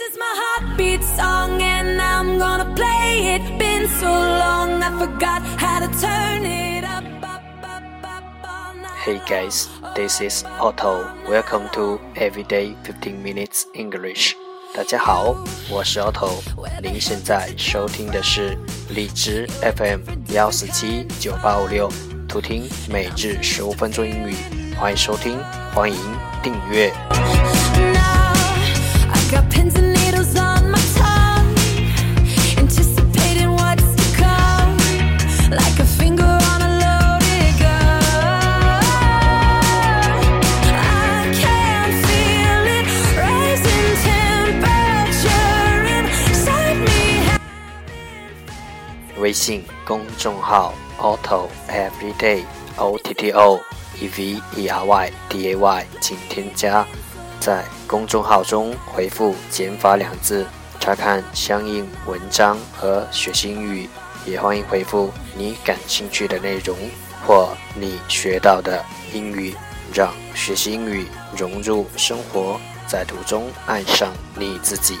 is my heartbeat song and I'm gonna play it. Been so long I forgot how to turn it up. Hey guys, this is Otto. Welcome to Everyday 15 Minutes English. 大家好，我是 Otto。您现在收听的是荔枝 FM 幺四七九八五六，图听每日十五分钟英语。欢迎收听，欢迎订阅。微信公众号 Otto Everyday O T T O E V E R Y D A Y，请添加。在公众号中回复“减法”两字，查看相应文章和学习英语。也欢迎回复你感兴趣的内容或你学到的英语，让学习英语融入生活，在途中爱上你自己。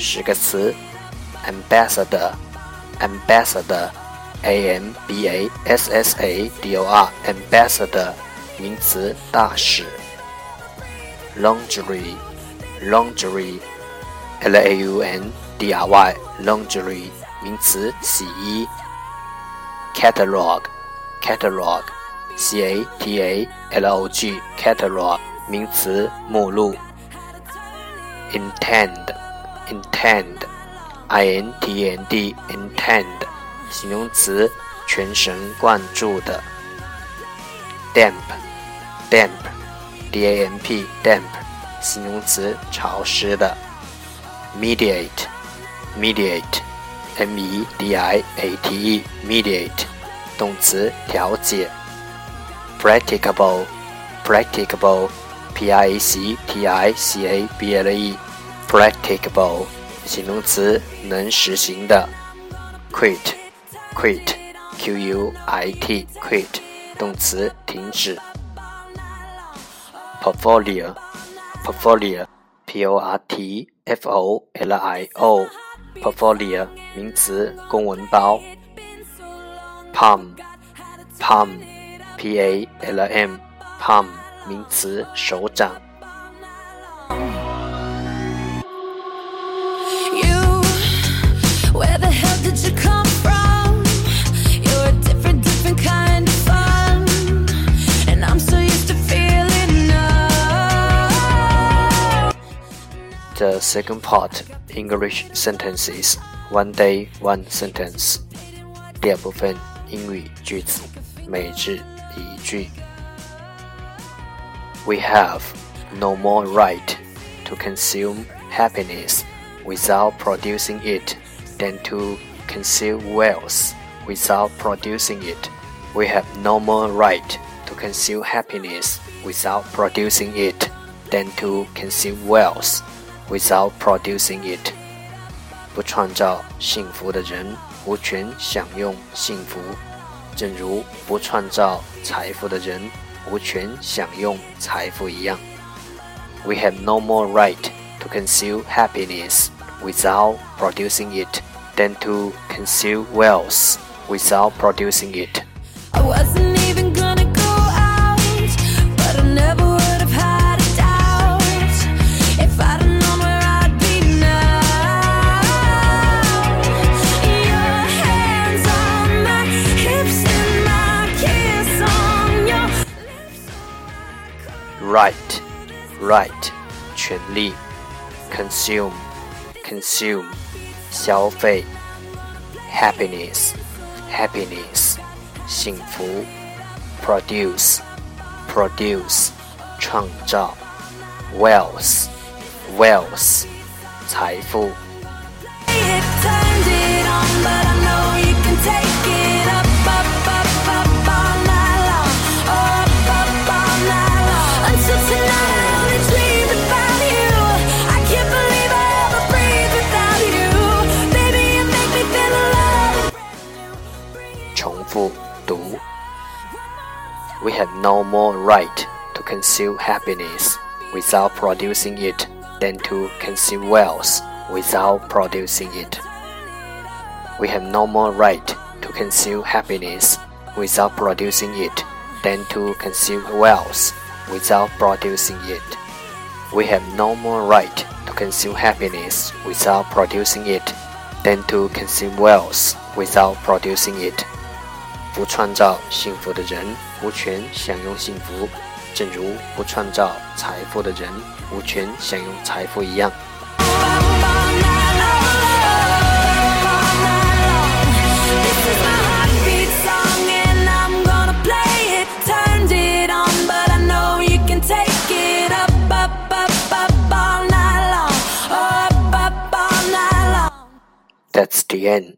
十个词：ambassador, ambassador, a m b a s s a d o r, ambassador，名词，大使。laundry, laundry, l a u n d r y, laundry, 名词，洗衣。catalog, catalog, c a t a l o g, catalog, 名词，目录。intend, intend, i n t e n d, intend, 形容词，全神贯注的。damp, damp, d a m p, damp, 形容词，潮湿的。mediate, mediate, m e d i a t e, mediate, 动词，调解。practicable, practicable, 形容词，能实行的。quit, quit, q u i t, quit, 动词，停止。portfolio, portfolio, p o r t f o l i o, portfolio 名词，公文包。palm, palm, p a l m, palm 名词，手掌。The second part English sentences one day one sentence。第二部分英语句子，每日一句。We have no more right to consume happiness without producing it than to conceal wealth without producing it. We have no more right to conceal happiness without producing it than to conceal wealth without producing it. 不创造幸福的人无权享用幸福，正如不创造财富的人无权享用财富一样。We have no more right to conceal happiness without producing it than to conceal wealth without producing it. I wasn't even Right, right. 权利，consume consume 消费，happiness happiness 幸福，produce produce 创造，wealth wealth 财富。 It turned it on, but I We have no more right to conceal happiness without producing it than to conceal wealth without producing it. We have no more right to conceal happiness without producing it than to conceal wealth without producing it. We have no more right to conceal happiness without producing it than to consume wealth without producing it. 不创造幸福的人无权享用幸福，正如不创造财富的人无权享用财富一样。 Up all night long. Up all night long. This is my heartbeat song, and I'm gonna play it. Turned it on, but I know you can take it up, up, up, up all night long. Up, up all night long. That's the end。